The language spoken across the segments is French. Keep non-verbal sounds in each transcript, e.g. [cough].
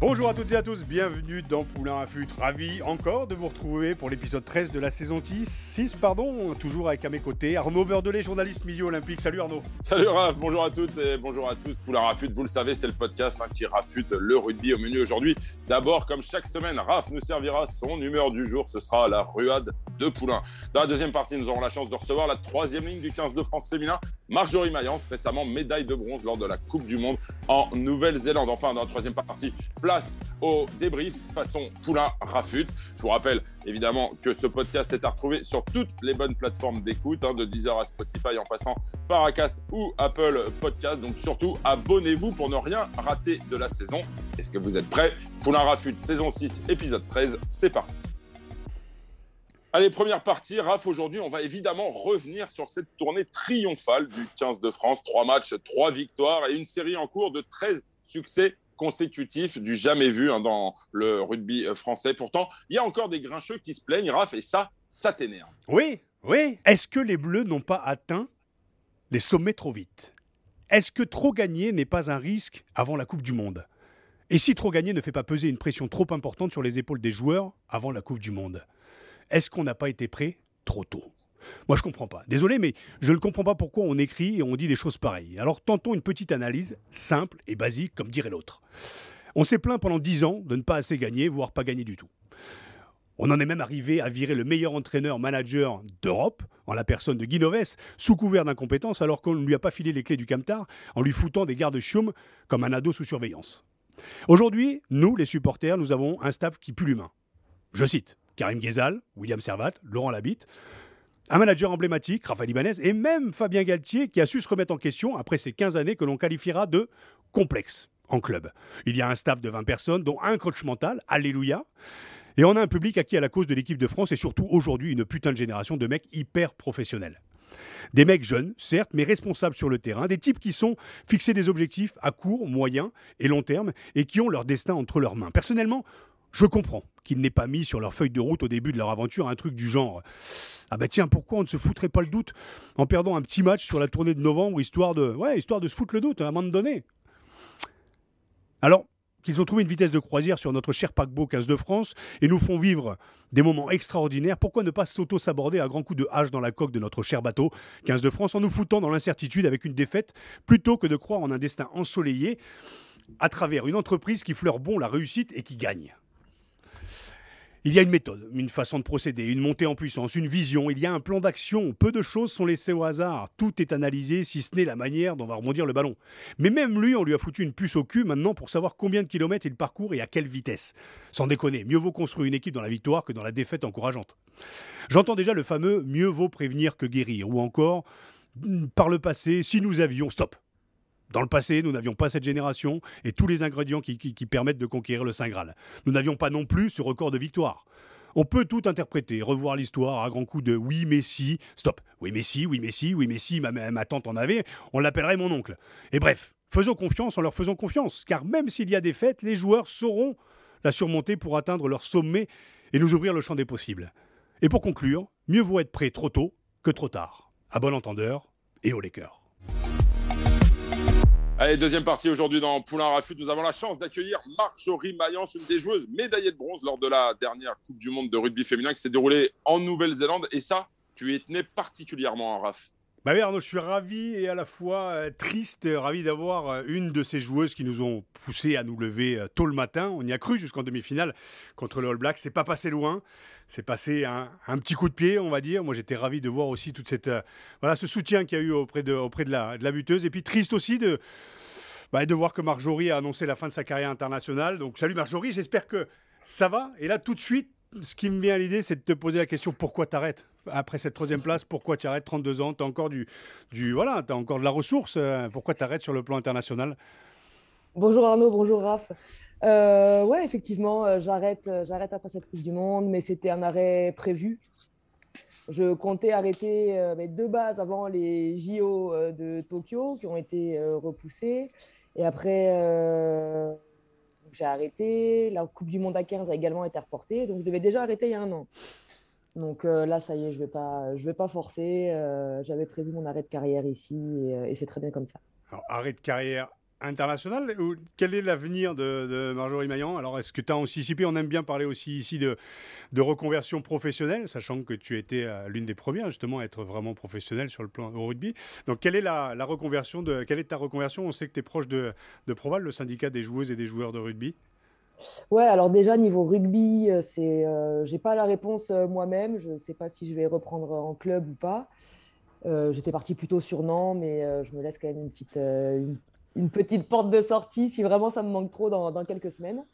Bonjour à toutes et à tous, bienvenue dans Poulain Affût. Ravi encore de vous retrouver pour l'épisode 13 de la saison 6, pardon, toujours avec à mes côtés Arnaud Beurdelet, journaliste milieu olympique. Salut Arnaud. Salut Raph, bonjour à toutes et bonjour à tous. Poulain Rafute, vous le savez, c'est le podcast hein, qui rafute le rugby au menu aujourd'hui. D'abord, comme chaque semaine, Raph nous servira son humeur du jour, ce sera la ruade de Poulain. Dans la deuxième partie, nous aurons la chance de recevoir la troisième ligne du 15 de France féminin, Marjorie Mayence, récemment médaille de bronze lors de la Coupe du Monde en Nouvelle-Zélande. Enfin, dans la troisième partie, au débrief façon Poulain Rafute. Je vous rappelle évidemment que ce podcast est à retrouver sur toutes les bonnes plateformes d'écoute, hein, de Deezer à Spotify en passant par Acast ou Apple Podcast. Donc surtout, abonnez-vous pour ne rien rater de la saison. Est-ce que vous êtes prêts? Poulain Rafute, saison 6, épisode 13, c'est parti. Allez, première partie. Raph, aujourd'hui, on va évidemment revenir sur cette tournée triomphale du 15 de France. Trois matchs, trois victoires et une série en cours de 13 succès consécutifs du jamais vu hein, dans le rugby français. Pourtant, il y a encore des grincheux qui se plaignent, Raph, et ça, ça t'énerve. Oui, oui. Est-ce que les Bleus n'ont pas atteint les sommets trop vite? Est-ce que trop gagner n'est pas un risque avant la Coupe du Monde? Et si trop gagner ne fait pas peser une pression trop importante sur les épaules des joueurs avant la Coupe du Monde? Est-ce qu'on n'a pas été prêt trop tôt? Moi, je comprends pas. Désolé, mais je ne comprends pas pourquoi on écrit et on dit des choses pareilles. Alors, tentons une petite analyse simple et basique, comme dirait l'autre. On s'est plaint pendant dix ans de ne pas assez gagner, voire pas gagner du tout. On en est même arrivé à virer le meilleur entraîneur-manager d'Europe, en la personne de Guinoves, sous couvert d'incompétence, alors qu'on ne lui a pas filé les clés du Camtar, en lui foutant des gardes chioum comme un ado sous surveillance. Aujourd'hui, nous, les supporters, nous avons un staff qui pue l'humain. Je cite Karim Ghezal, William Servat, Laurent Labitte, un manager emblématique, Rafael Ibanez, et même Fabien Galtier, qui a su se remettre en question après ces 15 années que l'on qualifiera de complexe en club. Il y a un staff de 20 personnes, dont un coach mental, alléluia. Et on a un public acquis à la cause de l'équipe de France et surtout aujourd'hui une putain de génération de mecs hyper professionnels. Des mecs jeunes, certes, mais responsables sur le terrain, des types qui sont fixés des objectifs à court, moyen et long terme et qui ont leur destin entre leurs mains. Personnellement, je comprends qu'ils n'aient pas mis sur leur feuille de route au début de leur aventure un truc du genre Ah bah tiens, pourquoi on ne se foutrait pas le doute en perdant un petit match sur la tournée de novembre, histoire de, histoire de se foutre le doute à un moment donné? Alors, qu'ils ont trouvé une vitesse de croisière sur notre cher paquebot 15 de France et nous font vivre des moments extraordinaires, pourquoi ne pas s'auto-saborder à grands coups de hache dans la coque de notre cher bateau 15 de France en nous foutant dans l'incertitude avec une défaite plutôt que de croire en un destin ensoleillé à travers une entreprise qui fleure bon la réussite et qui gagne il y a une méthode, une façon de procéder, une montée en puissance, une vision, il y a un plan d'action. Peu de choses sont laissées au hasard. Tout est analysé, si ce n'est la manière dont va rebondir le ballon. Mais même lui, on lui a foutu une puce au cul maintenant pour savoir combien de kilomètres il parcourt et à quelle vitesse. Sans déconner, mieux vaut construire une équipe dans la victoire que dans la défaite encourageante. J'entends déjà le fameux mieux vaut prévenir que guérir, ou encore par le passé, si nous avions, stop, dans le passé, nous n'avions pas cette génération et tous les ingrédients qui, permettent de conquérir le Saint Graal. Nous n'avions pas non plus ce record de victoire. On peut tout interpréter, revoir l'histoire à grands coups de oui, mais si, stop, oui, mais si, oui, mais si, oui, mais si, ma, ma tante en avait, on l'appellerait mon oncle. Et bref, faisons confiance en leur faisant confiance, car même s'il y a des fêtes, les joueurs sauront la surmonter pour atteindre leur sommet et nous ouvrir le champ des possibles. Et pour conclure, mieux vaut être prêt trop tôt que trop tard. À bon entendeur et au Lakers. Allez, deuxième partie aujourd'hui dans Poulain Rafut. Nous avons la chance d'accueillir Marjorie Mayence, une des joueuses médaillées de bronze lors de la dernière Coupe du Monde de rugby féminin qui s'est déroulée en Nouvelle-Zélande. Et ça, tu y tenais particulièrement, en Raph. Bah Arnaud, je suis ravi et à la fois euh, triste, ravi d'avoir euh, une de ces joueuses qui nous ont poussé à nous lever euh, tôt le matin. On y a cru jusqu'en demi-finale contre le All Black. C'est pas passé loin. C'est passé un, petit coup de pied, on va dire. Moi, j'étais ravi de voir aussi toute cette voilà ce soutien qu'il y a eu auprès de auprès de la, de la buteuse. Et puis triste aussi de bah, de voir que Marjorie a annoncé la fin de sa carrière internationale. Donc salut Marjorie, j'espère que ça va. Et là, tout de suite, ce qui me vient à l'idée, c'est de te poser la question pourquoi tu arrêtes après cette troisième place? Pourquoi tu arrêtes 32 ans? Tu as encore du, du voilà, as encore de la ressource. Euh, pourquoi tu arrêtes sur le plan international? Bonjour Arnaud, bonjour Raph. Euh, ouais, effectivement, euh, j'arrête, j'arrête après cette Coupe du Monde, mais c'était un arrêt prévu. Je comptais arrêter euh, deux bases avant les JO de Tokyo qui ont été repoussés. Et après, j'ai arrêté. La Coupe du Monde à 15 a également été reportée. Donc, je devais déjà arrêter il y a un an. Donc euh, là, ça y est, je vais, pas, je vais pas forcer. Euh, j'avais prévu mon arrêt de carrière ici et, et c'est très bien comme ça. Alors, arrêt de carrière international. Quel est l'avenir de, Marjorie Maillan? Alors, est-ce que tu as anticipé? On aime bien parler aussi ici de, reconversion professionnelle, sachant que tu étais euh, l'une des premières justement à être vraiment professionnelle sur le plan au rugby. Donc, quelle est ta reconversion? On sait que tu es proche de, Proval, le syndicat des joueuses et des joueurs de rugby. Ouais, alors déjà niveau rugby, euh, c'est, euh, j'ai pas la réponse moi-même. Je ne sais pas si je vais reprendre en club ou pas. j'étais parti plutôt sur Nantes, mais je me laisse quand même une petite, petite porte de sortie si vraiment ça me manque trop dans, quelques semaines.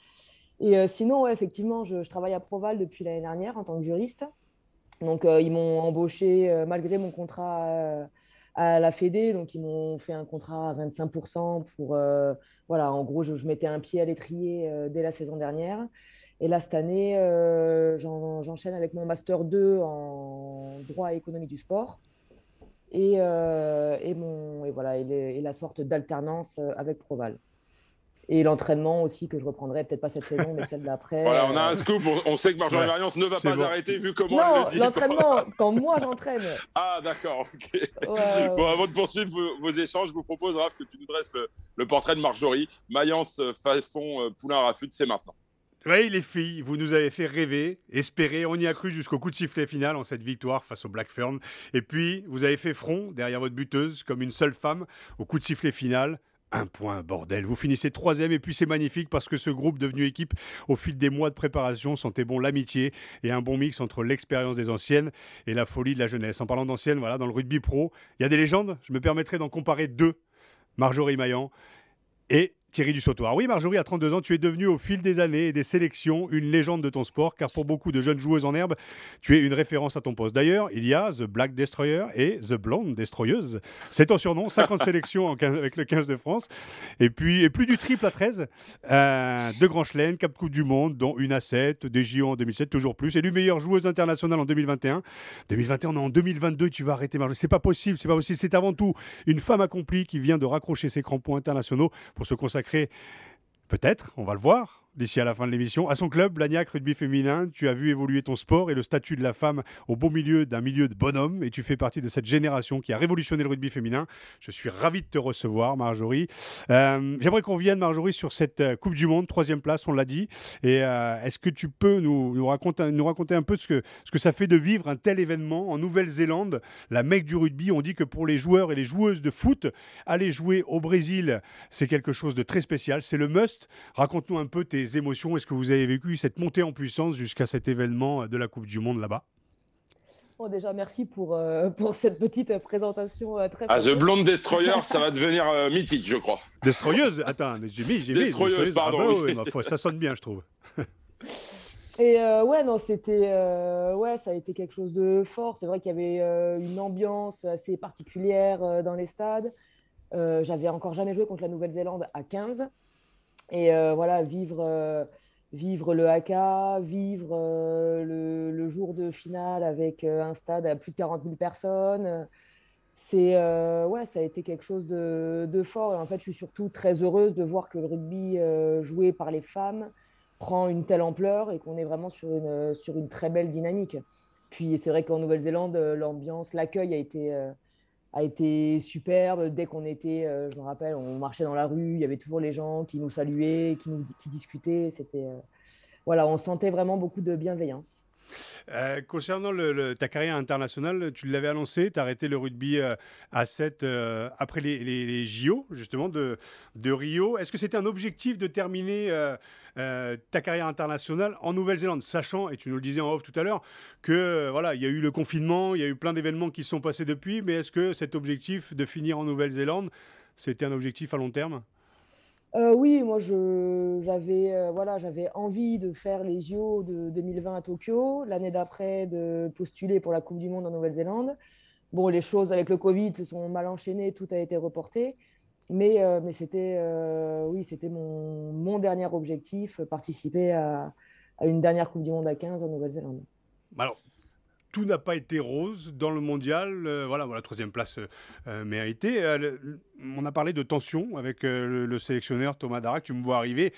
Et euh, sinon, effectivement, je, travaille à Proval depuis l'année dernière en tant que juriste. Donc, euh, ils m'ont embauché euh, malgré mon contrat à la Fédé. Donc, ils m'ont fait un contrat à 25% pour. voilà, en gros, je, je, mettais un pied à l'étrier dès la saison dernière. Et là, cette année, j'enchaîne avec mon Master 2 en droit et économie du sport et, euh, et, mon, et, voilà, et, la sorte d'alternance euh, avec Proval. Et l'entraînement aussi que je reprendrai, peut-être pas cette saison, mais celle d'après. Voilà, on a un euh, scoop. On sait que Marjorie ouais, Variance ne va pas arrêter vu comment non, elle le dit. l'entraînement, [laughs] quand moi j'entraîne. Ah, d'accord. bon, avant de poursuivre vos, échanges, je vous propose, Raph, que tu nous dresses le, le portrait de Marjorie. Mayence, Fafon, Poulain, Rafut, c'est maintenant. Oui, les filles, vous nous avez fait rêver, espérer. On y a cru jusqu'au coup de sifflet final en cette victoire face au Blackfern. Et puis, vous avez fait front derrière votre buteuse comme une seule femme au coup de sifflet final. Un point, bordel. Vous finissez troisième et puis c'est magnifique parce que ce groupe devenu équipe au fil des mois de préparation sentait bon l'amitié et un bon mix entre l'expérience des anciennes et la folie de la jeunesse. En parlant d'anciennes, voilà, dans le rugby pro, il y a des légendes. Je me permettrai d'en comparer deux. Marjorie Maillan et Thierry Dussautoir. Oui, Marjorie, à 32 ans, tu es devenue au fil des années et des sélections une légende de ton sport, car pour beaucoup de jeunes joueuses en herbe, tu es une référence à ton poste. D'ailleurs, il y a The Black Destroyer et The Blonde Destroyeuse. C'est ton surnom, 50 [laughs] sélections avec le 15 de France. Et puis, et plus du triple à 13, euh, deux grands chelems, Cap Coupe du Monde, dont une à 7, des JO en 2007, toujours plus. Élue meilleure joueuse internationale en 2021. 2021, on est en 2022, tu vas arrêter Marjorie. C'est pas possible, c'est pas possible. C'est avant tout une femme accomplie qui vient de raccrocher ses crampons internationaux pour se consacrer peut-être, on va le voir, d'ici à la fin de l'émission. À son club, Blagnac Rugby Féminin, tu as vu évoluer ton sport et le statut de la femme au beau milieu d'un milieu de bonhommes et tu fais partie de cette génération qui a révolutionné le rugby féminin. Je suis ravi de te recevoir, Marjorie. Euh, j'aimerais qu'on vienne, Marjorie, sur cette euh, Coupe du Monde, troisième place, on l'a dit. Et euh, est-ce que tu peux nous, nous, raconter, nous raconter un peu ce que, ce que ça fait de vivre un tel événement en Nouvelle-Zélande, la mecque du rugby On dit que pour les joueurs et les joueuses de foot, aller jouer au Brésil, c'est quelque chose de très spécial. C'est le must. Raconte-nous un peu tes émotions Est-ce que vous avez vécu cette montée en puissance jusqu'à cet événement de la Coupe du Monde là-bas Bon, déjà, merci pour, euh, [laughs] pour cette petite présentation euh, très. Ah, The Blonde Destroyer, [laughs] ça va devenir euh, mythique, je crois. Destroyeuse? Attends, j'ai mis. J'ai Destroyeuse, pardon. Ah bah ça sonne bien, je trouve. [laughs] Et ouais, non, c'était. ouais, ça a été quelque chose de fort. C'est vrai qu'il y avait une ambiance assez particulière dans les stades. J'avais encore jamais joué contre la Nouvelle-Zélande à 15. Et euh, voilà, vivre, euh, vivre le haka, vivre euh, le, jour de finale avec un stade à plus de 40 000 personnes, c'est ouais, ça a été quelque chose de, fort. Et en fait, je suis surtout très heureuse de voir que le rugby joué par les femmes prend une telle ampleur et qu'on est vraiment sur une, sur une très belle dynamique. Puis c'est vrai qu'en Nouvelle-Zélande, l'ambiance, l'accueil a été a été superbe. Dès qu'on était, euh, je me rappelle, on marchait dans la rue, il y avait toujours les gens qui nous saluaient, qui, nous, qui discutaient. C'était, euh, voilà, on sentait vraiment beaucoup de bienveillance. Euh, concernant le, ta carrière internationale, tu l'avais annoncé, tu as arrêté le rugby à 7 après les, JO, justement, de, de Rio. Est-ce que c'était un objectif de terminer euh, ta carrière internationale en Nouvelle-Zélande, sachant, et tu nous le disais en off tout à l'heure, que euh, voilà, il y a eu le confinement, il y a eu plein d'événements qui sont passés depuis, mais est-ce que cet objectif de finir en Nouvelle-Zélande, c'était un objectif à long terme? Oui, moi j'avais voilà, j'avais envie de faire les JO de 2020 à Tokyo, l'année d'après de postuler pour la Coupe du Monde en Nouvelle-Zélande. Bon, les choses avec le Covid se sont mal enchaînées, tout a été reporté. Mais, mais c'était oui, mon, mon, dernier objectif, participer à, une dernière Coupe du Monde à 15 en Nouvelle-Zélande. Alors, tout n'a pas été rose dans le mondial. Euh, voilà, voilà, troisième place euh, euh, méritée. on a parlé de tension avec le, sélectionneur Thomas Darac. Tu me vois arriver.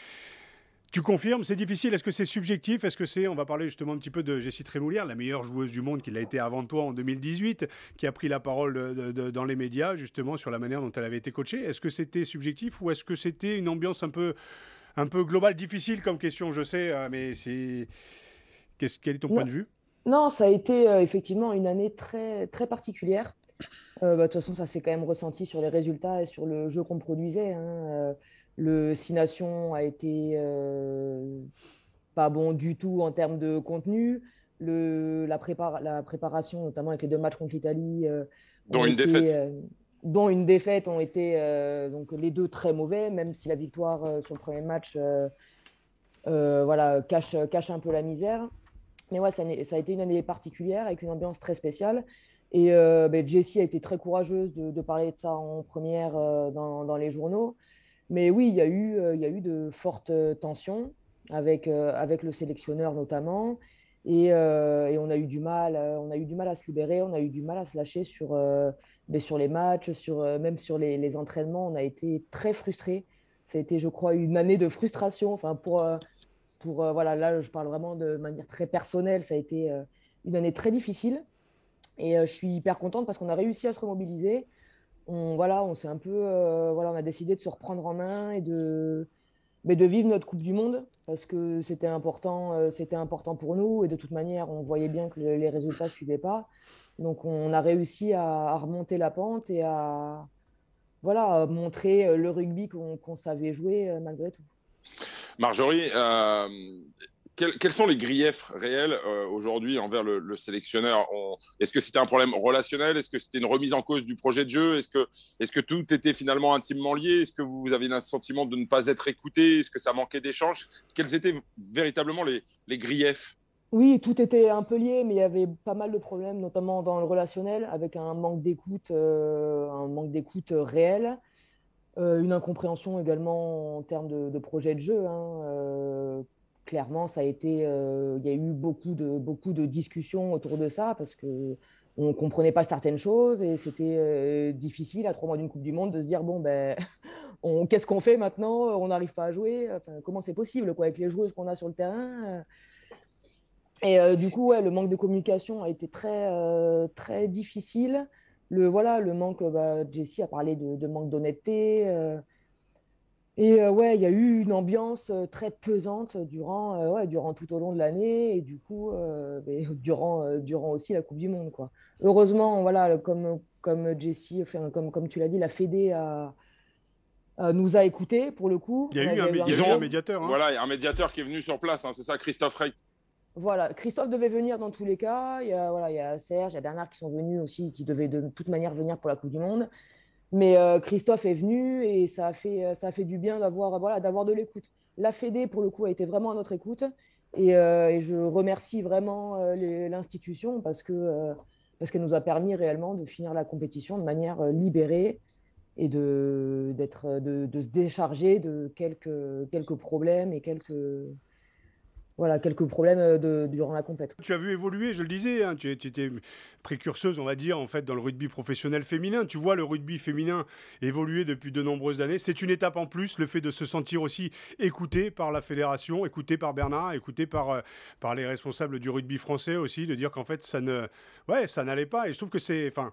Tu confirmes, c'est difficile. Est-ce que c'est subjectif? Est-ce que c'est, on va parler justement un petit peu de Jessie Trémoulière, la meilleure joueuse du monde qui l'a été avant toi en 2018, qui a pris la parole dans les médias justement sur la manière dont elle avait été coachée. Est-ce que c'était subjectif ou est-ce que c'était une ambiance un peu, un peu globale, difficile comme question, je sais, mais c'est. quel est ton point de vue? Non, ça a été euh, effectivement une année très, très particulière. Euh, bah, de toute façon, ça s'est quand même ressenti sur les résultats et sur le jeu qu'on produisait. Hein. Euh, le Six Nations a été pas bon du tout en termes de contenu. Le, la, la préparation, notamment avec les deux matchs contre l'Italie. dont une défaite. dont une défaite ont été donc les deux très mauvais, même si la victoire sur le premier match voilà, cache, cache un peu la misère. Mais ouais, ça, a été une année particulière avec une ambiance très spéciale. Et euh, ben, Jessie a été très courageuse de, parler de ça en première euh, dans, les journaux. Mais oui, il y a eu, euh, il y a eu de fortes tensions avec, avec le sélectionneur notamment. Et, on, a eu du mal, on a eu du mal à se libérer, on a eu du mal à se lâcher sur, ben, sur les matchs, sur, même sur les, entraînements. On a été très frustrés. Ça a été, je crois, une année de frustration. Enfin, pour, pour, euh, voilà, là, je parle vraiment de manière très personnelle. Ça a été euh, une année très difficile. Et euh, je suis hyper contente parce qu'on a réussi à se remobiliser. On, voilà, on s'est un peu, voilà, on a décidé de se reprendre en main et de, mais de vivre notre Coupe du Monde parce que c'était important, c'était important pour nous et de toute manière, on voyait bien que les résultats ne suivaient pas. Donc, on a réussi à, remonter la pente et à, voilà, montrer le rugby qu'on savait jouer malgré tout. Marjorie, euh, quels, sont les griefs réels euh, aujourd'hui envers le, sélectionneur? Est-ce que c'était un problème relationnel? Est-ce que c'était une remise en cause du projet de jeu? Est-ce que, tout était finalement intimement lié? Est-ce que vous avez un sentiment de ne pas être écouté? Est-ce que ça manquait d'échanges? Quels étaient véritablement les, les griefs? Oui, tout était un peu lié, mais il y avait pas mal de problèmes, notamment dans le relationnel, avec un manque d'écoute, euh, un manque d'écoute réel. Euh, une incompréhension également en termes de, projet de jeu. Hein. Euh, clairement, ça a été, euh, il y a eu beaucoup de, beaucoup de discussions autour de ça parce que on comprenait pas certaines choses et c'était difficile à trois mois d'une Coupe du Monde de se dire bon ben [laughs] qu'est-ce qu'on fait maintenant? On n'arrive pas à jouer? comment c'est possible quoi avec les joueuses qu'on a sur le terrain? Et du coup, ouais, le manque de communication a été très très difficile le, voilà, le manque, bah, Jessie a parlé de, manque d'honnêteté. Euh, et euh, ouais, il y a eu une ambiance euh, très pesante durant, ouais, durant tout au long de l'année et du coup, [laughs] durant, durant aussi la Coupe du Monde. Quoi. Heureusement, voilà, comme, comme Jessie, enfin, comme, comme tu l'as dit, la Fédé a, nous a écoutés pour le coup. Il y a eu un, médiateur. Hein. Voilà, il y a un médiateur qui est venu sur place, hein, c'est ça, Christophe Reit. Voilà, Christophe devait venir dans tous les cas. Il y a, voilà, il y a Serge, il y a Bernard qui sont venus aussi, qui devaient de toute manière venir pour la Coupe du Monde. Mais euh, Christophe est venu et ça a fait, euh, ça a fait du bien d'avoir voilà, de l'écoute. La Fédé, pour le coup, a été vraiment à notre écoute. Et, euh, je remercie vraiment l'institution parce que parce qu'elle nous a permis réellement de finir la compétition de manière libérée et de, de, de se décharger de quelques, quelques problèmes et quelques, voilà, quelques problèmes euh, durant la compétition. Tu as vu évoluer, je le disais, hein, tu, étais précurseuse, on va dire, en fait, dans le rugby professionnel féminin. Tu vois le rugby féminin évoluer depuis de nombreuses années. C'est une étape en plus, le fait de se sentir aussi écouté par la fédération, écouté par Bernard, écouté par, euh, par les responsables du rugby français aussi, de dire qu'en fait, ça ne, ouais, ça n'allait pas. Et je trouve que c'est, enfin.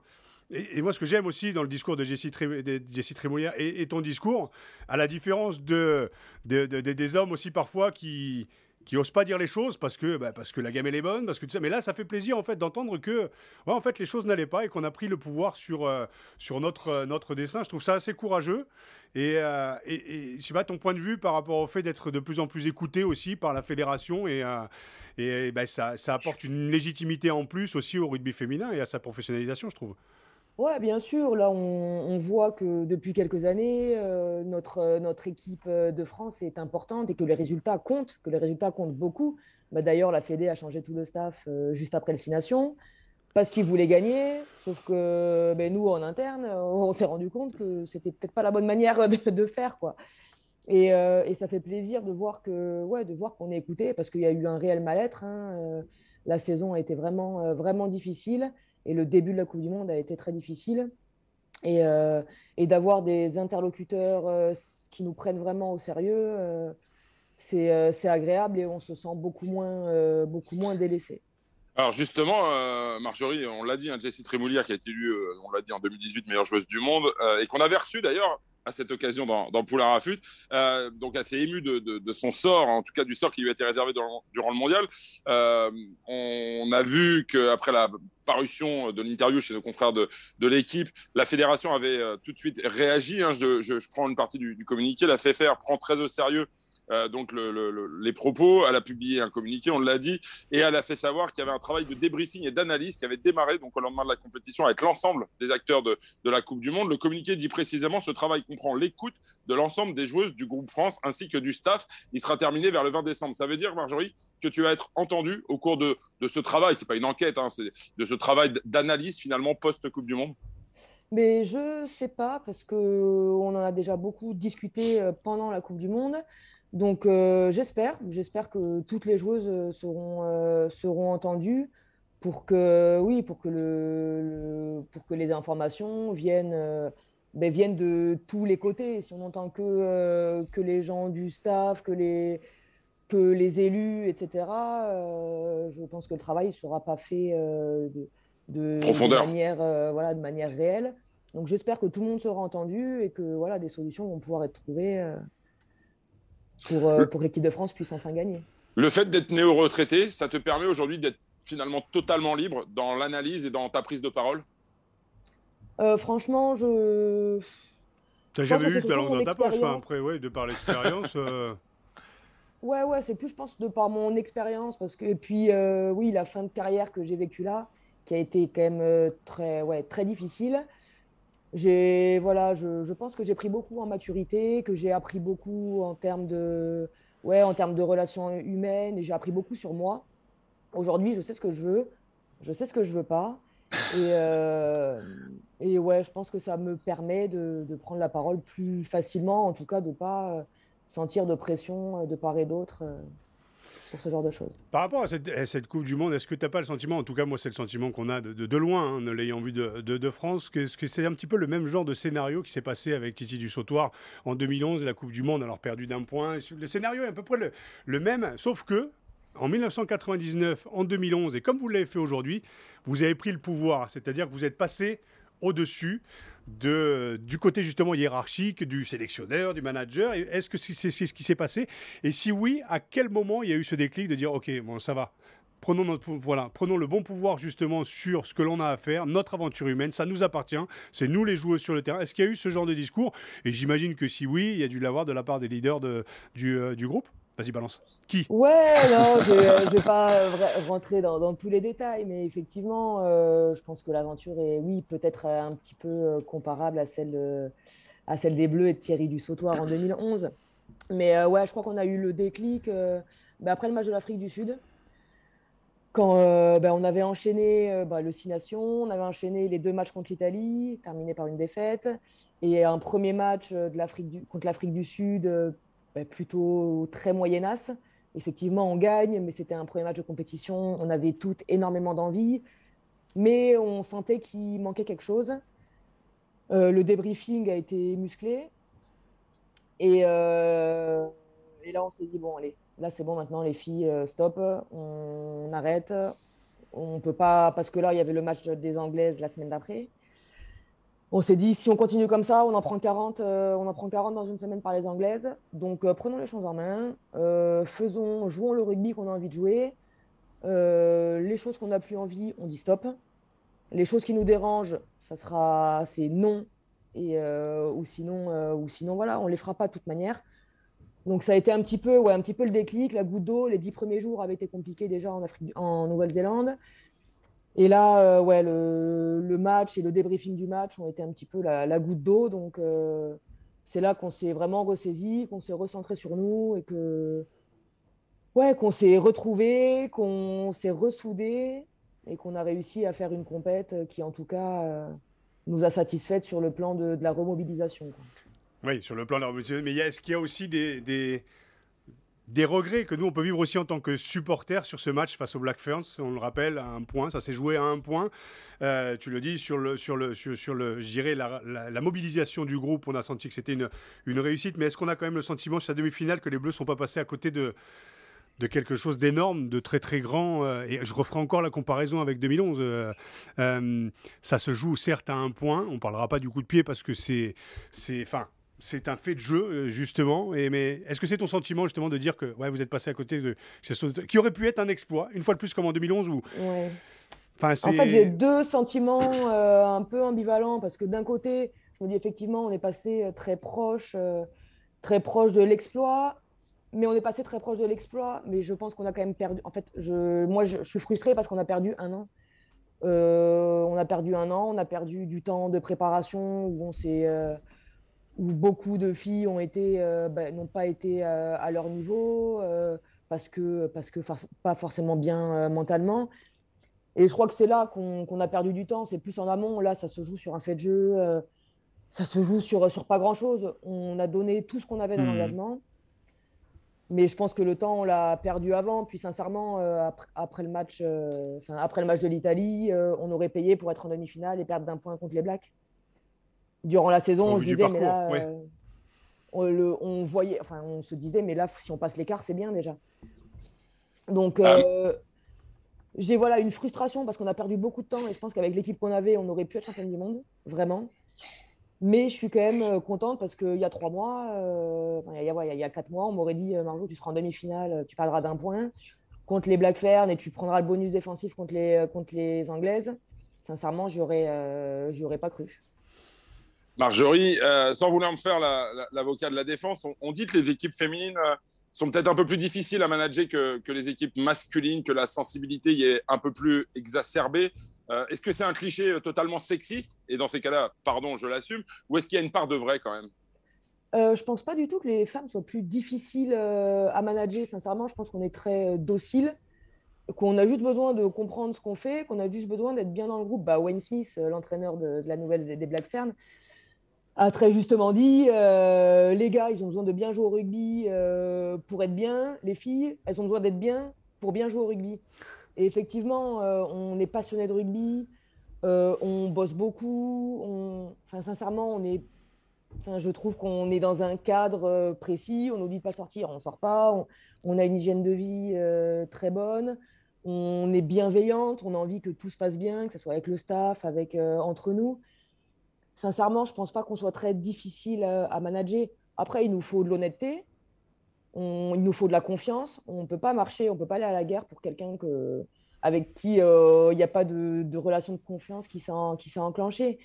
Et, moi, ce que j'aime aussi dans le discours de Jessie, Trémoulière et, ton discours, à la différence de, des hommes aussi parfois qui, qui osent pas dire les choses parce que, bah, parce que la gamme elle est bonne, parce que ça. Mais là, ça fait plaisir en fait d'entendre que, ouais, en fait, les choses n'allaient pas et qu'on a pris le pouvoir sur, euh, sur notre, euh, notre dessin. Je trouve ça assez courageux. Et, euh, et, je sais pas ton point de vue par rapport au fait d'être de plus en plus écouté aussi par la fédération et, et bah, ça, ça apporte une légitimité en plus aussi au rugby féminin et à sa professionnalisation, je trouve. Ouais, bien sûr. Là, on, voit que depuis quelques années, euh, notre, euh, notre équipe euh, de France est importante et que les résultats comptent, que les résultats comptent beaucoup. Bah, D'ailleurs, la Fédé a changé tout le staff juste après le 6 Nations parce qu'ils voulaient gagner. Sauf que ben, nous, en interne, on s'est rendu compte que c'était peut-être pas la bonne manière de, faire. quoi. Et, et, ça fait plaisir de voir que, ouais, de voir qu'on est écouté parce qu'il y a eu un réel mal-être. Hein. La saison a été vraiment, vraiment difficile. Et le début de la Coupe du Monde a été très difficile. Et, euh, d'avoir des interlocuteurs euh, qui nous prennent vraiment au sérieux, euh, c'est agréable et on se sent beaucoup moins, beaucoup moins délaissé. Alors justement, Marjorie, on l'a dit, hein, Jessie Trémoulière qui a été élue, on l'a dit en 2018, meilleure joueuse du monde, et qu'on avait reçu d'ailleurs à cette occasion dans, dans Poulain Rafut, donc assez ému de, de, son sort, en tout cas du sort qui lui a été réservé durant le mondial. on a vu qu'après la parution de l'interview chez nos confrères de, de l'équipe, la fédération avait euh, tout de suite réagi. Hein. je, je, prends une partie du, du communiqué. La FFR prend très au sérieux euh, donc les propos. Elle a publié un communiqué, on l'a dit, et elle a fait savoir qu'il y avait un travail de débriefing et d'analyse qui avait démarré donc au lendemain de la compétition avec l'ensemble des acteurs de, de, la Coupe du Monde. Le communiqué dit précisément ce travail comprend l'écoute de l'ensemble des joueuses du groupe France ainsi que du staff. Il sera terminé vers le 20 décembre. Ça veut dire, Marjorie, que tu vas être entendu au cours de, de ce travail. C'est pas une enquête, hein, c'est de ce travail d'analyse finalement post Coupe du Monde. Mais je sais pas parce que on en a déjà beaucoup discuté euh, pendant la Coupe du Monde. Donc euh, j'espère, j'espère que toutes les joueuses euh, seront, euh, seront entendues pour que, oui, pour que, le, pour que les informations viennent, ben, viennent de tous les côtés. Si on entend que, que les gens du staff, que les, que les élus, etc., je pense que le travail ne sera pas fait de, de, manière, voilà, de manière réelle. Donc j'espère que tout le monde sera entendu et que voilà, des solutions vont pouvoir être trouvées pour, euh, pour que l'équipe de France puisse enfin gagner. Le fait d'être néo-retraité, ça te permet aujourd'hui d'être finalement totalement libre dans l'analyse et dans ta prise de parole? Euh, Franchement, je. T'as jamais eu de ballon dans ta poche, après, ouais, de par l'expérience. [laughs] Euh. Ouais, ouais, c'est plus, je pense, de par mon expérience. Parce que, et puis, oui, la fin de carrière que j'ai vécue là, qui a été quand même très, ouais, très difficile j'ai voilà, je, je, pense que j'ai pris beaucoup en maturité, que j'ai appris beaucoup en termes de ouais, en termes de relations humaines et j'ai appris beaucoup sur moi. Aujourd'hui, je sais ce que je veux, je sais ce que je veux pas. Et, euh, et ouais, je pense que ça me permet de, de, prendre la parole plus facilement, en tout cas de pas sentir de pression de part et d'autre ce genre de choses. Par rapport à cette, Coupe du Monde, est-ce que tu n'as pas le sentiment, en tout cas moi c'est le sentiment qu'on a de, loin, hein, en l'ayant vu de, France, que, que c'est un petit peu le même genre de scénario qui s'est passé avec Titi du Sautoir en 2011, la Coupe du Monde, alors perdu d'un point. Le scénario est à peu près le, le même, sauf que en 1999, en 2011, et comme vous l'avez fait aujourd'hui, vous avez pris le pouvoir, c'est-à-dire que vous êtes passé au-dessus du côté justement hiérarchique du sélectionneur, du manager. Est-ce que c'est ce qui s'est passé? Et si oui, à quel moment il y a eu ce déclic de dire ok, bon, ça va, prenons, notre, voilà, prenons le bon pouvoir justement sur ce que l'on a à faire, notre aventure humaine, ça nous appartient, c'est nous les joueurs sur le terrain. Est-ce qu'il y a eu ce genre de discours? Et j'imagine que si oui, il y a dû l'avoir de la part des leaders euh, du groupe Vas-y, balance. Qui? Ouais, non, [laughs] je ne vais pas rentrer dans, tous les détails, mais effectivement, euh, je pense que l'aventure est, oui, peut-être un petit peu euh, comparable à celle, euh, à celle des Bleus et de Thierry du Sautoir en 2011. Mais ouais, je crois qu'on a eu le déclic bah, après le match de l'Afrique du Sud, quand bah, on avait enchaîné bah, le Six Nations, on avait enchaîné les deux matchs contre l'Italie, terminé par une défaite, et un premier match de l'Afrique contre l'Afrique du Sud bah, plutôt très moyennasse. Effectivement, on gagne, mais c'était un premier match de compétition. On avait toutes énormément d'envie, mais on sentait qu'il manquait quelque chose. Euh, le débriefing a été musclé. Et, euh, et là, on s'est dit, bon, allez, là, c'est bon, maintenant, les filles, euh, stop, on, arrête. On peut pas, parce que là, il y avait le match des Anglaises la semaine d'après on s'est dit, si on continue comme ça, on en prend 40, euh, on en prend 40 dans une semaine par les Anglaises. Donc, euh, prenons les choses en main, euh, faisons, jouons le rugby qu'on a envie de jouer. les choses qu'on n'a plus envie, on dit stop. Les choses qui nous dérangent, ça sera, c'est non. Et, ou sinon, ou sinon, voilà, on les fera pas de toute manière. Donc, ça a été un petit peu, ouais, un petit peu le déclic, la goutte d'eau. Les dix premiers jours avaient été compliqués déjà en, en Nouvelle-Zélande. Et là, ouais, le, match et le débriefing du match ont été un petit peu la, goutte d'eau. Donc, c'est là qu'on s'est vraiment ressaisi, qu'on s'est recentré sur nous et que ouais, qu'on s'est retrouvé, qu'on s'est ressoudé et qu'on a réussi à faire une compète qui, en tout cas, euh, nous a satisfait sur le plan de, la remobilisation. Oui, sur le plan de la remobilisation. Mais est-ce qu'il y a aussi des, des, regrets que nous, on peut vivre aussi en tant que supporters sur ce match face aux Black Ferns On le rappelle, à un point, ça s'est joué à un point. Euh, tu le dis, sur le, sur le, sur, le, la, la, mobilisation du groupe, on a senti que c'était une, une réussite. Mais est-ce qu'on a quand même le sentiment sur sa demi-finale que les Bleus ne sont pas passés à côté de, de quelque chose d'énorme, de très très grand. Euh, et je referai encore la comparaison avec 2011. Euh, ça se joue certes à un point. On parlera pas du coup de pied parce que c'est, c'est, c'est un fait de jeu justement. Et mais est-ce que c'est ton sentiment justement de dire que ouais, vous êtes passé à côté de qui aurait pu être un exploit une fois de plus comme en 2011 ou Enfin, en fait, j'ai deux sentiments un peu ambivalents parce que d'un côté, je me dis effectivement, on est passé très proche, très proche de l'exploit, mais on est passé très proche de l'exploit. Mais je pense qu'on a quand même perdu. En fait, je, moi, je, suis frustré parce qu'on a perdu un an. Euh, on a perdu un an, on a perdu du temps de préparation où, on euh, où beaucoup de filles ont été, euh, bah, n'ont pas été à leur niveau parce que, parce que pas forcément bien mentalement. Et je crois que c'est là qu'on a perdu du temps. C'est plus en amont. Là, ça se joue sur un fait de jeu. ça se joue sur, sur pas grand-chose. On a donné tout ce qu'on avait dans mmh. l'engagement. Mais je pense que le temps, on l'a perdu avant. Puis sincèrement, euh, après, le match, euh, après le match de l'Italie, euh, on aurait payé pour être en demi-finale et perdre d'un point contre les Blacks. Durant la saison, on se disait, mais là, on, voyait, enfin, on se disait, mais là, si on passe l'écart, c'est bien déjà. Donc, ah j'ai voilà une frustration parce qu'on a perdu beaucoup de temps et je pense qu'avec l'équipe qu'on avait, on aurait pu être champion du monde, vraiment. Mais je suis quand même euh, contente parce qu'il y a trois mois, euh, il, y a, il, y a, quatre mois, on m'aurait dit euh, Marjo, tu seras en demi-finale, tu perdras d'un point contre les Black Ferns et tu prendras le bonus défensif contre les, contre les Anglaises. Sincèrement, je n'y aurais pas cru. Marjorie, sans vouloir me faire l'avocat de la défense, on, dit que les équipes féminines sont peut-être un peu plus difficiles à manager que, les équipes masculines, que la sensibilité y est un peu plus exacerbée. Euh, est-ce que c'est un cliché euh, totalement sexiste? Et dans ces cas-là, pardon, je l'assume. Ou est-ce qu'il y a une part de vrai quand même? Euh, Je pense pas du tout que les femmes soient plus difficiles euh, à manager. Sincèrement, je pense qu'on est très docile, qu'on a juste besoin de comprendre ce qu'on fait, qu'on a juste besoin d'être bien dans le groupe. Bah, Wayne Smith, l'entraîneur de, la nouvelle des, Black Ferns, a très justement dit les gars, ils ont besoin de bien jouer au rugby pour être bien. Les filles, elles ont besoin d'être bien pour bien jouer au rugby. Et effectivement, euh, on est passionné de rugby, euh, on bosse beaucoup. Enfin, sincèrement, on est... enfin, je trouve qu'on est dans un cadre euh, précis. On nous dit de pas sortir, on sort pas. On, a une hygiène de vie très bonne. On est bienveillante. On a envie que tout se passe bien, que ce soit avec le staff, avec entre nous. Sincèrement, je ne pense pas qu'on soit très difficile à manager. Après, il nous faut de l'honnêteté il nous faut de la confiance. On ne peut pas marcher, on ne peut pas aller à la guerre pour quelqu'un que, avec qui euh, il n'y a pas de, relation de confiance qui s'est enclenchée.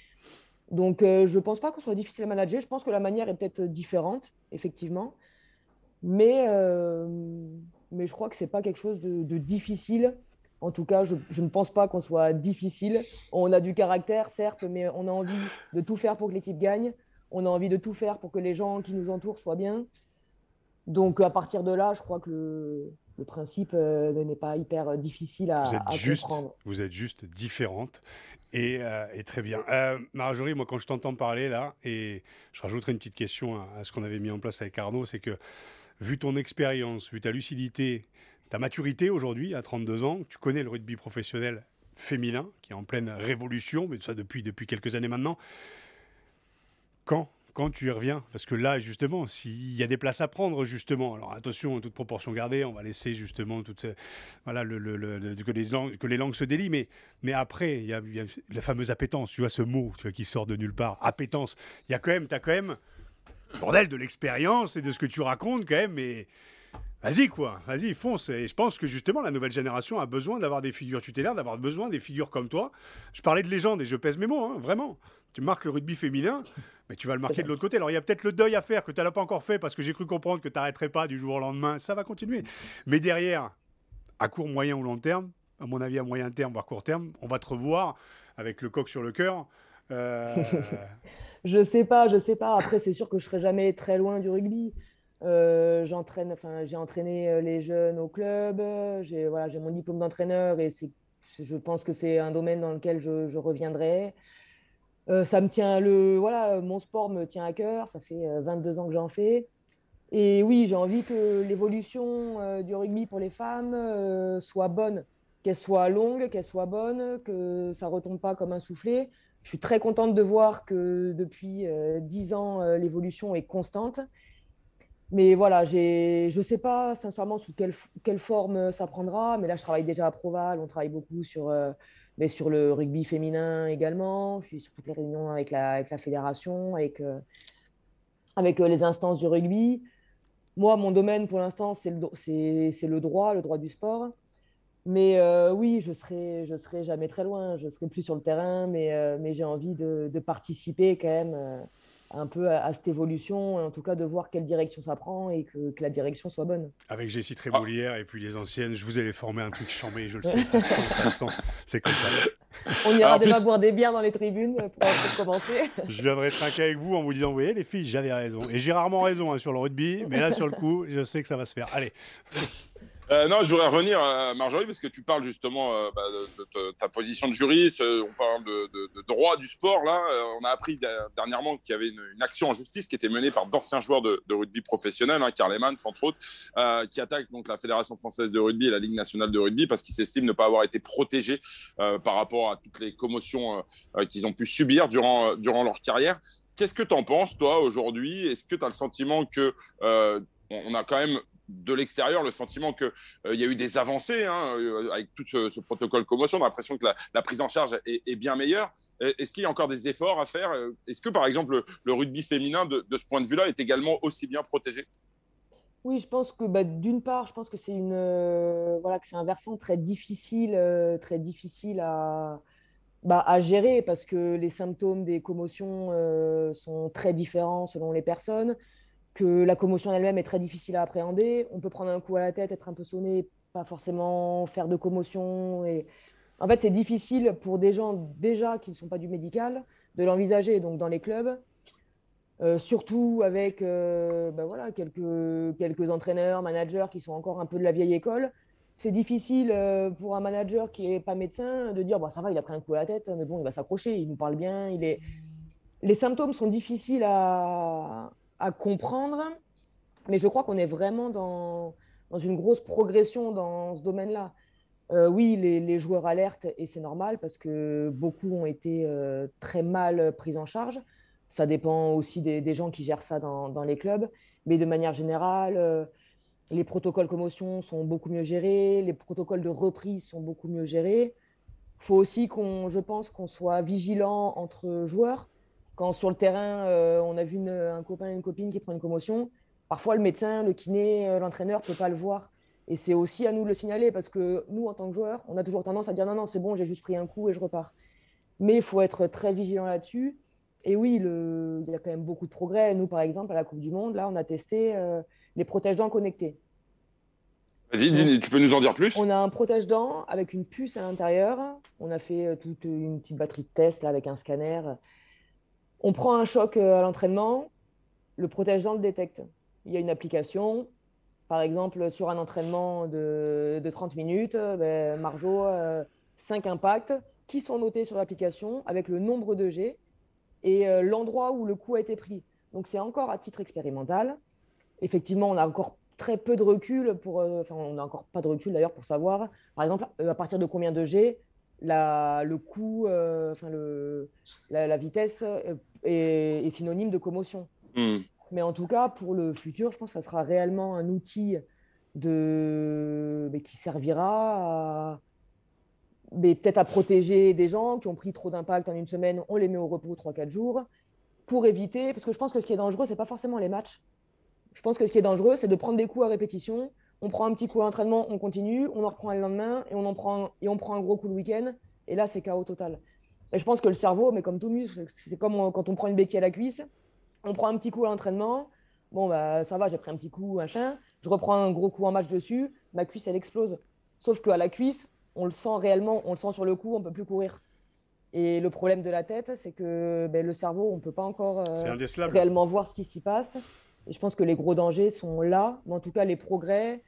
Donc, euh, je ne pense pas qu'on soit difficile à manager. Je pense que la manière est peut-être différente, effectivement. Euh, mais je crois que ce n'est pas quelque chose de, difficile. En tout cas, je, je ne pense pas qu'on soit difficile. On a du caractère, certes, mais on a envie de tout faire pour que l'équipe gagne. On a envie de tout faire pour que les gens qui nous entourent soient bien. Donc à partir de là, je crois que le, principe euh, n'est pas hyper difficile à, vous juste, comprendre. Vous êtes juste différente. Et, euh, très bien. Euh, Marjorie, moi, quand je t'entends parler là, et je rajouterai une petite question à, ce qu'on avait mis en place avec Arnaud, c'est que vu ton expérience, vu ta lucidité, ta maturité aujourd'hui, à 32 ans, tu connais le rugby professionnel féminin qui est en pleine révolution, mais ça depuis, depuis quelques années maintenant. Quand quand tu y reviens? Parce que là, justement, s'il y a des places à prendre, justement, alors attention, toute proportion gardée, on va laisser justement toute, voilà, que, les langues, se délient, mais, mais après, il y, a, la fameuse appétence, tu vois, ce mot qui sort de nulle part, appétence. Il y a quand même, tu as quand même, bordel, de l'expérience et de ce que tu racontes quand même, mais Vas-y quoi, vas-y, fonce. Et je pense que justement la nouvelle génération a besoin d'avoir des figures tutélaires, d'avoir besoin des figures comme toi. Je parlais de légende et je pèse mes mots, hein, vraiment. Tu marques le rugby féminin, mais tu vas le marquer de l'autre côté. Alors il y a peut-être le deuil à faire que tu n'as pas encore fait parce que j'ai cru comprendre que tu n'arrêterais pas du jour au lendemain. Ça va continuer. Mais derrière, à court, moyen ou long terme, à mon avis, à moyen terme, voire court terme, on va te revoir avec le coq sur le cœur. Euh... [laughs] je sais pas, je sais pas. Après, c'est sûr que je serai jamais très loin du rugby. Euh, j'entraîne, enfin, j'ai entraîné euh, les jeunes au club. J'ai voilà, j'ai mon diplôme d'entraîneur et c'est, je pense que c'est un domaine dans lequel je, je reviendrai. Euh, ça me tient le, voilà, mon sport me tient à cœur. Ça fait 22 ans que j'en fais. Et oui, j'ai envie que l'évolution du rugby pour les femmes soit bonne, qu'elle soit longue, qu'elle soit bonne, que ça retombe pas comme un soufflé. Je suis très contente de voir que depuis 10 ans, l'évolution est constante mais voilà, je ne sais pas sincèrement sous quelle, quelle, forme ça prendra, mais là je travaille déjà à Proval, on travaille beaucoup sur, euh, mais sur le rugby féminin également, je suis sur toutes les réunions avec la, avec la fédération, avec, euh, avec euh, les instances du rugby. Moi, mon domaine pour l'instant, c'est le, le droit, le droit du sport. Mais oui, je serai, je serai jamais très loin, je serai plus sur le terrain, mais, mais j'ai envie de, participer quand même un peu à, cette évolution, en tout cas de voir quelle direction ça prend et que, la direction soit bonne. Avec Jessie Tréboulière et puis les anciennes, je vous avais formé un truc chambé, je le sais, c'est comme ça. On ira déjà boire des bières dans les tribunes pour, commencer. [laughs] Je viendrai trinquer avec vous en vous disant, vous voyez les filles, j'avais raison. Et j'ai rarement raison hein, sur le rugby, mais là sur le coup, je sais que ça va se faire. Allez. Euh, non, je voudrais revenir à Marjorie parce que tu parles justement euh, bah, de, ta position de juriste, euh, on parle de, droit du sport. Là, on a appris dernièrement qu'il y avait une, action en justice qui était menée par d'anciens joueurs de, rugby professionnels, hein, Karl entre autres, qui attaquent donc la Fédération française de rugby et la Ligue nationale de rugby parce qu'ils s'estiment ne pas avoir été protégés par rapport à toutes les commotions qu'ils ont pu subir durant, durant leur carrière. Qu'est-ce que tu en penses, toi, aujourd'hui? Est-ce que tu as le sentiment que on a quand même de l'extérieur le sentiment qu'il euh, y a eu des avancées hein, euh, avec tout ce, protocole commotion. On a l'impression que la, prise en charge est, bien meilleure. Est-ce qu'il y a encore des efforts à faire Est-ce que, par exemple, le, rugby féminin, de, ce point de vue-là, est également aussi bien protégé? Oui, je pense que bah, d'une part, je pense que c'est euh, voilà un versant très difficile, très difficile bah, à gérer parce que les symptômes des commotions sont très différents selon les personnes que la commotion elle-même est très difficile à appréhender. On peut prendre un coup à la tête, être un peu sonné, pas forcément faire de commotion. Et... En fait, c'est difficile pour des gens déjà qui ne sont pas du médical de l'envisager. Donc, dans les clubs, euh, surtout avec euh, ben voilà, quelques, quelques entraîneurs, managers qui sont encore un peu de la vieille école, c'est difficile euh, pour un manager qui n'est pas médecin de dire bon, ça va, il a pris un coup à la tête, mais bon, il va s'accrocher, il nous parle bien. Il est... Les symptômes sont difficiles à, à comprendre. Mais je crois qu'on est vraiment dans, dans, une grosse progression dans ce domaine-là. Euh, oui, les, joueurs alertent et c'est normal parce que beaucoup ont été euh, très mal pris en charge. Ça dépend aussi des, gens qui gèrent ça dans, dans, les clubs. Mais de manière générale, euh, les protocoles commotion sont beaucoup mieux gérés, les protocoles de reprise sont beaucoup mieux gérés. Il faut aussi qu'on, je pense, qu'on soit vigilant entre joueurs quand sur le terrain, euh, on a vu un copain, une copine qui prend une commotion, parfois le médecin, le kiné, euh, l'entraîneur ne peut pas le voir. Et c'est aussi à nous de le signaler parce que nous, en tant que joueurs, on a toujours tendance à dire non, non, c'est bon, j'ai juste pris un coup et je repars. Mais il faut être très vigilant là-dessus. Et oui, il y a quand même beaucoup de progrès. Nous, par exemple, à la Coupe du Monde, là, on a testé euh, les protège-dents connectés. Vas-y, tu peux nous en dire plus? On a un protège-dents avec une puce à l'intérieur. On a fait toute une petite batterie de tests là, avec un scanner on prend un choc euh, à l'entraînement, le protège-dents le détecte. Il y a une application, par exemple, sur un entraînement de, 30 minutes, euh, ben, Marjo, 5 euh, impacts qui sont notés sur l'application avec le nombre de G et l'endroit où le coup a été pris. Donc c'est encore à titre expérimental. Effectivement, on a encore très peu de recul pour, on n'a encore pas de recul d'ailleurs pour savoir, par exemple, à partir de combien de G le, la, vitesse est, synonyme de commotion. Hmm. Mais en tout cas, pour le futur, je pense que ça sera réellement un outil de, mais qui servira à, peut-être à protéger des gens qui ont pris trop d'impact en une semaine, on les met au repos 3-4 jours, pour éviter, parce que je pense que ce qui est dangereux, ce n'est pas forcément les matchs. Je pense que ce qui est dangereux, c'est de prendre des coups à répétition. On prend un petit coup à l'entraînement, on continue, on en reprend le lendemain et on, en prend, et on prend un gros coup le week-end. Et là, c'est chaos total. Et je pense que le cerveau, mais comme tout muscle, c'est comme quand on prend une béquille à la cuisse, on prend un petit coup à l'entraînement, bon, bah, ça va, j'ai pris un petit coup, machin, je reprends un gros coup en match dessus, ma cuisse, elle explose. Sauf qu'à la cuisse, on le sent réellement, on le sent sur le coup, on peut plus courir. Et le problème de la tête, c'est que ben, le cerveau, on ne peut pas encore euh, réellement voir ce qui s'y passe. Et je pense que les gros dangers sont là, mais en tout cas les progrès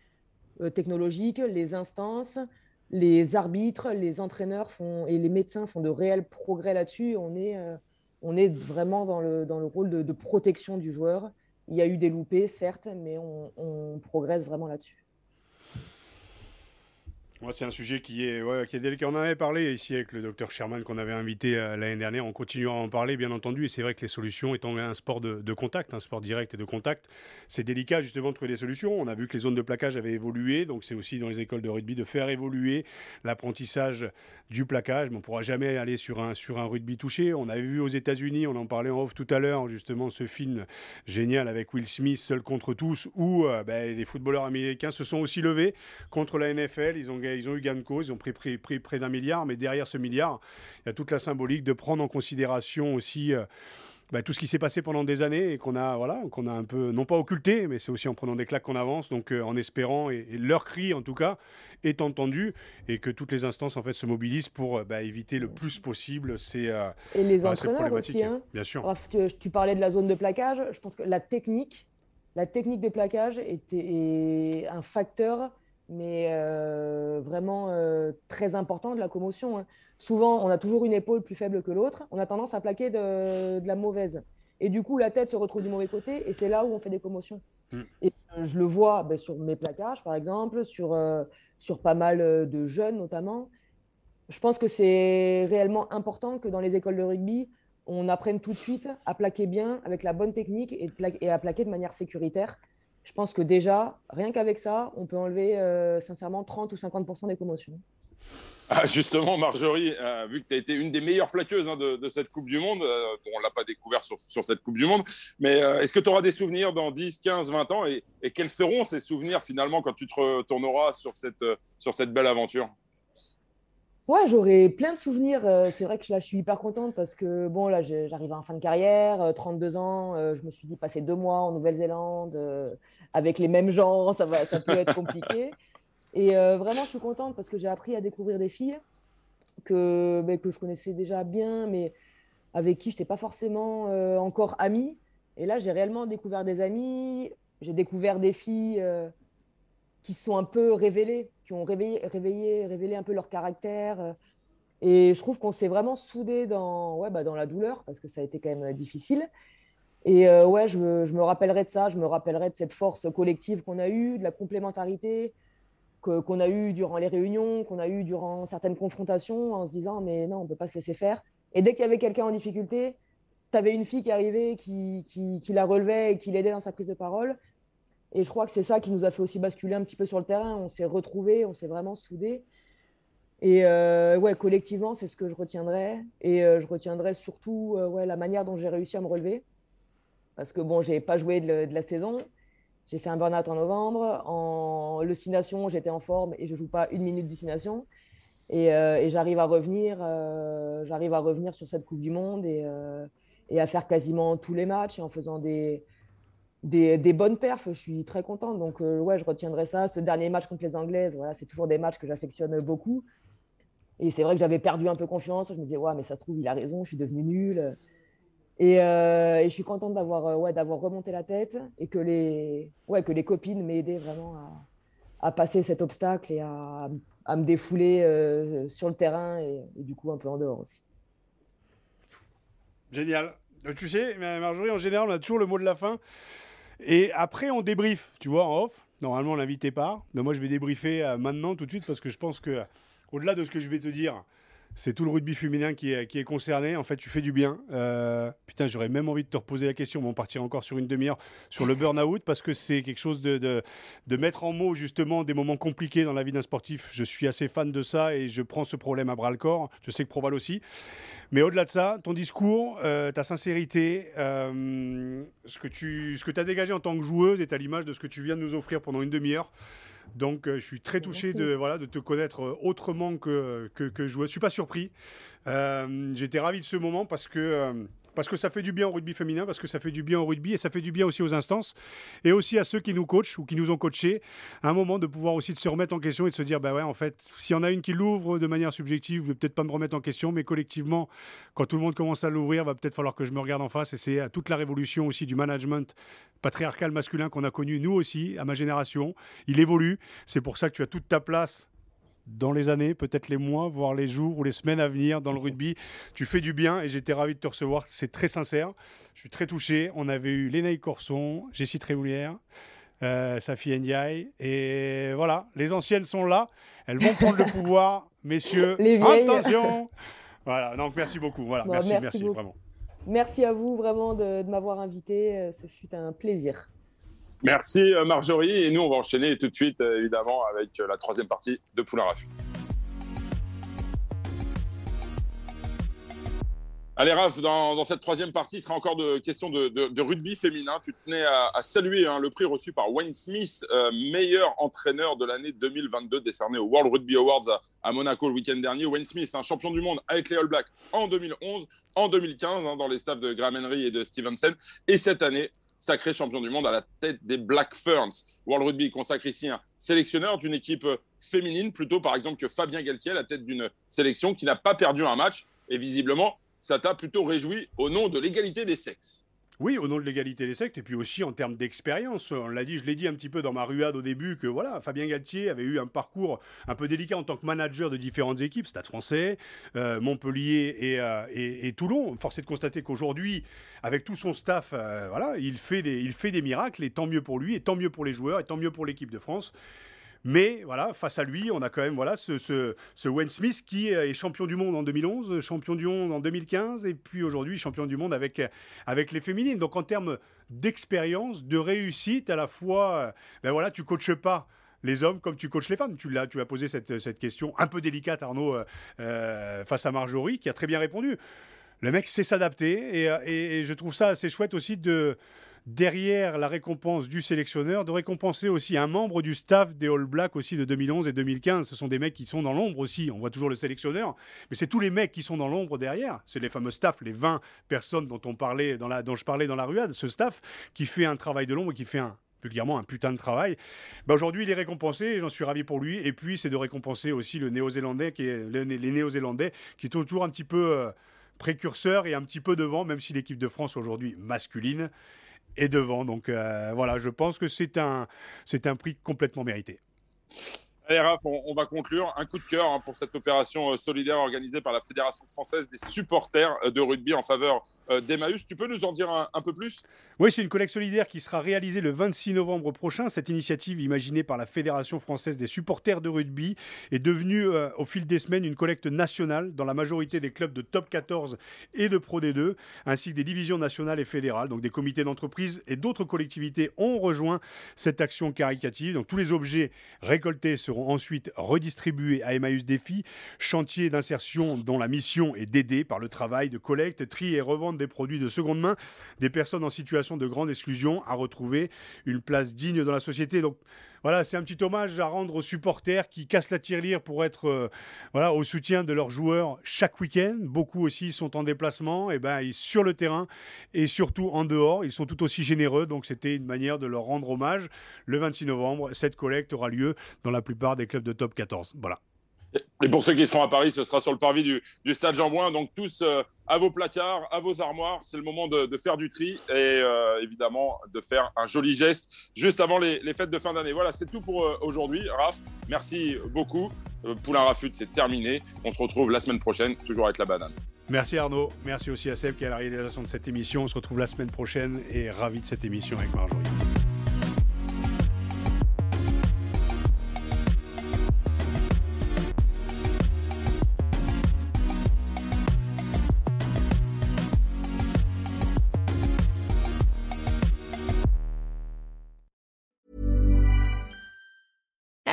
euh, technologiques, les instances, les arbitres, les entraîneurs font, et les médecins font de réels progrès là-dessus. On est, euh, on est vraiment dans le, dans le rôle de, protection du joueur. Il y a eu des loupés, certes, mais on progresse vraiment là-dessus c'est un sujet qui est, qui délicat. On en avait parlé ici avec le docteur Sherman qu'on avait invité euh, l'année dernière. On continuera à en parler, bien entendu. Et c'est vrai que les solutions, étant un sport de, contact, un sport direct et de contact, c'est délicat justement de trouver des solutions. On a vu que les zones de plaquage avaient évolué. Donc c'est aussi dans les écoles de rugby de faire évoluer l'apprentissage du plaquage. Mais on ne pourra jamais aller sur un, sur un rugby touché. On a vu aux États-Unis, on en parlait en off tout à l'heure, justement, ce film génial avec Will Smith, Seul contre tous, où euh, ben, les footballeurs américains se sont aussi levés contre la NFL. Ils ont gagné ils ont eu gain de cause, ils ont pris, près d'un milliard, mais derrière ce milliard, il y a toute la symbolique de prendre en considération aussi euh, bah, tout ce qui s'est passé pendant des années et qu'on a, voilà, qu'on a un peu, non pas occulté, mais c'est aussi en prenant des claques qu'on avance, donc euh, en espérant, et, leur cri en tout cas, est entendu et que toutes les instances en fait se mobilisent pour euh, bah, éviter le plus possible ces Et les entraîneurs aussi, hein. bien sûr. tu, parlais de la zone de plaquage, je pense que la technique, la technique de plaquage était, est un facteur mais euh, vraiment euh, très important de la commotion. Hein. Souvent, on a toujours une épaule plus faible que l'autre. On a tendance à plaquer de, la mauvaise. Et du coup, la tête se retrouve du mauvais côté et c'est là où on fait des commotions. Mm. Et euh, je le vois ben, sur mes plaquages, par exemple, sur, sur pas mal de jeunes notamment. Je pense que c'est réellement important que dans les écoles de rugby, on apprenne tout de suite à plaquer bien avec la bonne technique et, et à plaquer de manière sécuritaire je pense que déjà, rien qu'avec ça, on peut enlever euh, sincèrement 30 ou 50% des commotions. Ah, justement, Marjorie, euh, vu que tu as été une des meilleures plaqueuses hein, de, cette Coupe du Monde, euh, on ne l'a pas découvert sur, cette Coupe du Monde, mais est-ce que tu auras des souvenirs dans 10, 15, 20 ans et, quels seront ces souvenirs finalement quand tu te retourneras sur cette, sur cette belle aventure? Ouais, j'aurais plein de souvenirs. Euh, c'est vrai que là, je suis hyper contente parce que, bon, là, j'arrive en fin de carrière, 32 euh, ans. Euh, je me suis dit, passer deux mois en Nouvelle-Zélande avec les mêmes gens, ça, va, ça peut être compliqué. Et vraiment, je suis contente parce que j'ai appris à découvrir des filles que, ben, que je connaissais déjà bien, mais avec qui je n'étais pas forcément encore amie. Et là, j'ai réellement découvert des amis. J'ai découvert des filles qui sont un peu révélées qui ont réveillé, réveillé, révélé un peu leur caractère. Euh. Et je trouve qu'on s'est vraiment soudé dans, ouais, bah dans la douleur, parce que ça a été quand même euh, difficile. Et euh, ouais, je me, je me, rappellerai de ça, je me rappellerai de cette force collective qu'on a eue, de la complémentarité qu'on a eue durant les réunions, qu'on a eue durant certaines confrontations, en se disant, mais non, on ne peut pas se laisser faire. Et dès qu'il y avait quelqu'un en difficulté, tu avais une fille qui arrivait, qui, qui, qui la relevait et qui l'aidait dans sa prise de parole. Et je crois que c'est ça qui nous a fait aussi basculer un petit peu sur le terrain. On s'est retrouvés, on s'est vraiment soudés. Et euh, ouais, collectivement, c'est ce que je retiendrai. Et euh, je retiendrai surtout euh, ouais, la manière dont j'ai réussi à me relever. Parce que bon, j'ai pas joué de, la saison. J'ai fait un burn-out en novembre. En lucination, j'étais en forme et je joue pas une minute d'ucination. Et, et j'arrive à revenir, à revenir sur cette Coupe du Monde et, à faire quasiment tous les matchs en faisant des, des, bonnes perfs. Je suis très contente. Donc, euh, ouais, je retiendrai ça. Ce dernier match contre les Anglaises, voilà, c'est toujours des matchs que j'affectionne beaucoup. Et c'est vrai que j'avais perdu un peu confiance. Je me disais, ouais, mais ça se trouve, il a raison, je suis devenue nulle. Et, euh, je suis contente d'avoir euh, ouais, remonté la tête et que les, ouais, que les copines m'aient aidé vraiment à, passer cet obstacle et à, à me défouler sur le terrain et, et, du coup un peu en dehors aussi. Génial. Tu sais, Marjorie, en général, on a toujours le mot de la fin. Et après, on débrief, tu vois, en off. Normalement, l'invité part. Mais moi, je vais débriefer euh, maintenant, tout de suite, parce que je pense que, au-delà de ce que je vais te dire, c'est tout le rugby féminin qui est, concerné. En fait, tu fais du bien. Euh, putain, j'aurais même envie de te reposer la question, mais on partira encore sur une demi-heure sur le burn-out parce que c'est quelque chose de, de, mettre en mots justement des moments compliqués dans la vie d'un sportif. Je suis assez fan de ça et je prends ce problème à bras le corps. Je sais que Proval aussi. Mais au-delà de ça, ton discours, euh, ta sincérité, euh, ce que tu ce que as dégagé en tant que joueuse est à l'image de ce que tu viens de nous offrir pendant une demi-heure. Donc, euh, je suis très touché de, voilà, de te connaître autrement que, que, que joueuse. Je ne suis pas surpris. J'étais ravi de ce moment parce que parce que ça fait du bien au rugby féminin, parce que ça fait du bien au rugby et ça fait du bien aussi aux instances et aussi à ceux qui nous coachent ou qui nous ont coachés. Un moment de pouvoir aussi de se remettre en question et de se dire, bah ouais, en fait, s'il y en a une qui l'ouvre de manière subjective, je vais peut-être pas me remettre en question, mais collectivement, quand tout le monde commence à l'ouvrir, va peut-être falloir que je me regarde en face et c'est toute la révolution aussi du management patriarcal masculin qu'on a connu nous aussi à ma génération. Il évolue. C'est pour ça que tu as toute ta place dans les années, peut-être les mois, voire les jours ou les semaines à venir dans le rugby. Tu fais du bien et j'étais ravi de te recevoir. C'est très sincère. Je suis très touché. On avait eu Lénaï Corson, Jessie Tréhoulière, euh, Safi Ndiaye. Et voilà, les anciennes sont là. Elles vont prendre le [laughs] pouvoir, messieurs. Attention Voilà, donc merci beaucoup. Voilà, merci, merci, vraiment. Merci à vous vraiment de, de m'avoir invité. Euh, ce fut un plaisir. Merci euh, Marjorie. Et nous, on va enchaîner tout de suite, euh, évidemment, avec euh, la troisième partie de Poulain Rafut. Allez, Raph, dans, cette troisième partie, il sera encore de questions de, rugby féminin. Tu tenais à, saluer hein, le prix reçu par Wayne Smith, meilleur entraîneur de l'année 2022, décerné au World Rugby Awards à, Monaco le week-end dernier. Wayne Smith, un champion du monde avec les All Blacks en 2011, en 2015, hein, dans les staffs de Graham Henry et de Stevenson. Et cette année, sacré champion du monde à la tête des Black Ferns. World Rugby consacre ici un sélectionneur d'une équipe féminine, plutôt par exemple que Fabien Galtier, à la tête d'une sélection qui n'a pas perdu un match. Et visiblement, ça t'a plutôt réjoui au nom de l'égalité des sexes. Oui, au nom de l'égalité des sectes, et puis aussi en termes d'expérience. On l'a dit, je l'ai dit un petit peu dans ma ruade au début, que voilà, Fabien Galtier avait eu un parcours un peu délicat en tant que manager de différentes équipes, Stade français, euh, Montpellier euh, et, Toulon. Force est de constater qu'aujourd'hui, avec tout son staff, euh, voilà, il fait, des, il fait des miracles, et tant mieux pour lui, et tant mieux pour les joueurs, et tant mieux pour l'équipe de France. Mais voilà, face à lui, on a quand même voilà, ce, ce, Wayne Smith qui est champion du monde en 2011, champion du monde en 2015, et puis aujourd'hui champion du monde avec, avec les féminines. Donc en termes d'expérience, de réussite, à la fois, ben voilà, tu coaches pas les hommes comme tu coaches les femmes. Tu l'as, tu as posé cette, cette, question un peu délicate, Arnaud, euh, euh, face à Marjorie, qui a très bien répondu. Le mec sait s'adapter et, et, je trouve ça assez chouette aussi de, derrière la récompense du sélectionneur, de récompenser aussi un membre du staff des All Blacks aussi de 2011 et 2015. Ce sont des mecs qui sont dans l'ombre aussi. On voit toujours le sélectionneur, mais c'est tous les mecs qui sont dans l'ombre derrière. C'est les fameux staff, les 20 personnes dont, on parlait dont je parlais dans la ruade. Ce staff qui fait un travail de l'ombre qui fait un, vulgairement un putain de travail. Bah aujourd'hui, il est récompensé j'en suis ravi pour lui. Et puis, c'est de récompenser aussi le Néo-Zélandais, les Néo-Zélandais, qui est toujours un petit peu euh, précurseur et un petit peu devant, même si l'équipe de France aujourd'hui masculine et devant. Donc euh, voilà, je pense que c'est un, c'est un prix complètement mérité. Allez Raph, on, va conclure. Un coup de cœur hein, pour cette opération euh, solidaire organisée par la Fédération française des supporters euh, de rugby en faveur d'Emmaüs. Tu peux nous en dire un, peu plus? Oui, c'est une collecte solidaire qui sera réalisée le 26 novembre prochain. Cette initiative, imaginée par la Fédération française des supporters de rugby, est devenue euh, au fil des semaines une collecte nationale dans la majorité des clubs de top 14 et de Pro D2, ainsi que des divisions nationales et fédérales. Donc des comités d'entreprise et d'autres collectivités ont rejoint cette action caricative. Donc tous les objets récoltés seront ensuite redistribués à Emmaüs Défi, chantier d'insertion dont la mission est d'aider par le travail de collecte, tri et revente des produits de seconde main, des personnes en situation de grande exclusion à retrouver une place digne dans la société. Donc voilà, c'est un petit hommage à rendre aux supporters qui cassent la tirelire pour être euh, voilà, au soutien de leurs joueurs chaque week-end. Beaucoup aussi sont en déplacement, et ben, sur le terrain et surtout en dehors. Ils sont tout aussi généreux, donc c'était une manière de leur rendre hommage. Le 26 novembre, cette collecte aura lieu dans la plupart des clubs de top 14. Voilà. Et pour ceux qui sont à Paris, ce sera sur le parvis du, Stade Jean-Bouin. Donc tous euh, à vos placards, à vos armoires. C'est le moment de, faire du tri et euh, évidemment de faire un joli geste juste avant les, fêtes de fin d'année. Voilà, c'est tout pour euh, aujourd'hui. Raph, merci beaucoup. Poulain Rafut, c'est terminé. On se retrouve la semaine prochaine, toujours avec la banane. Merci Arnaud. Merci aussi à Seb qui est à la réalisation de cette émission. On se retrouve la semaine prochaine et ravi de cette émission avec Marjorie.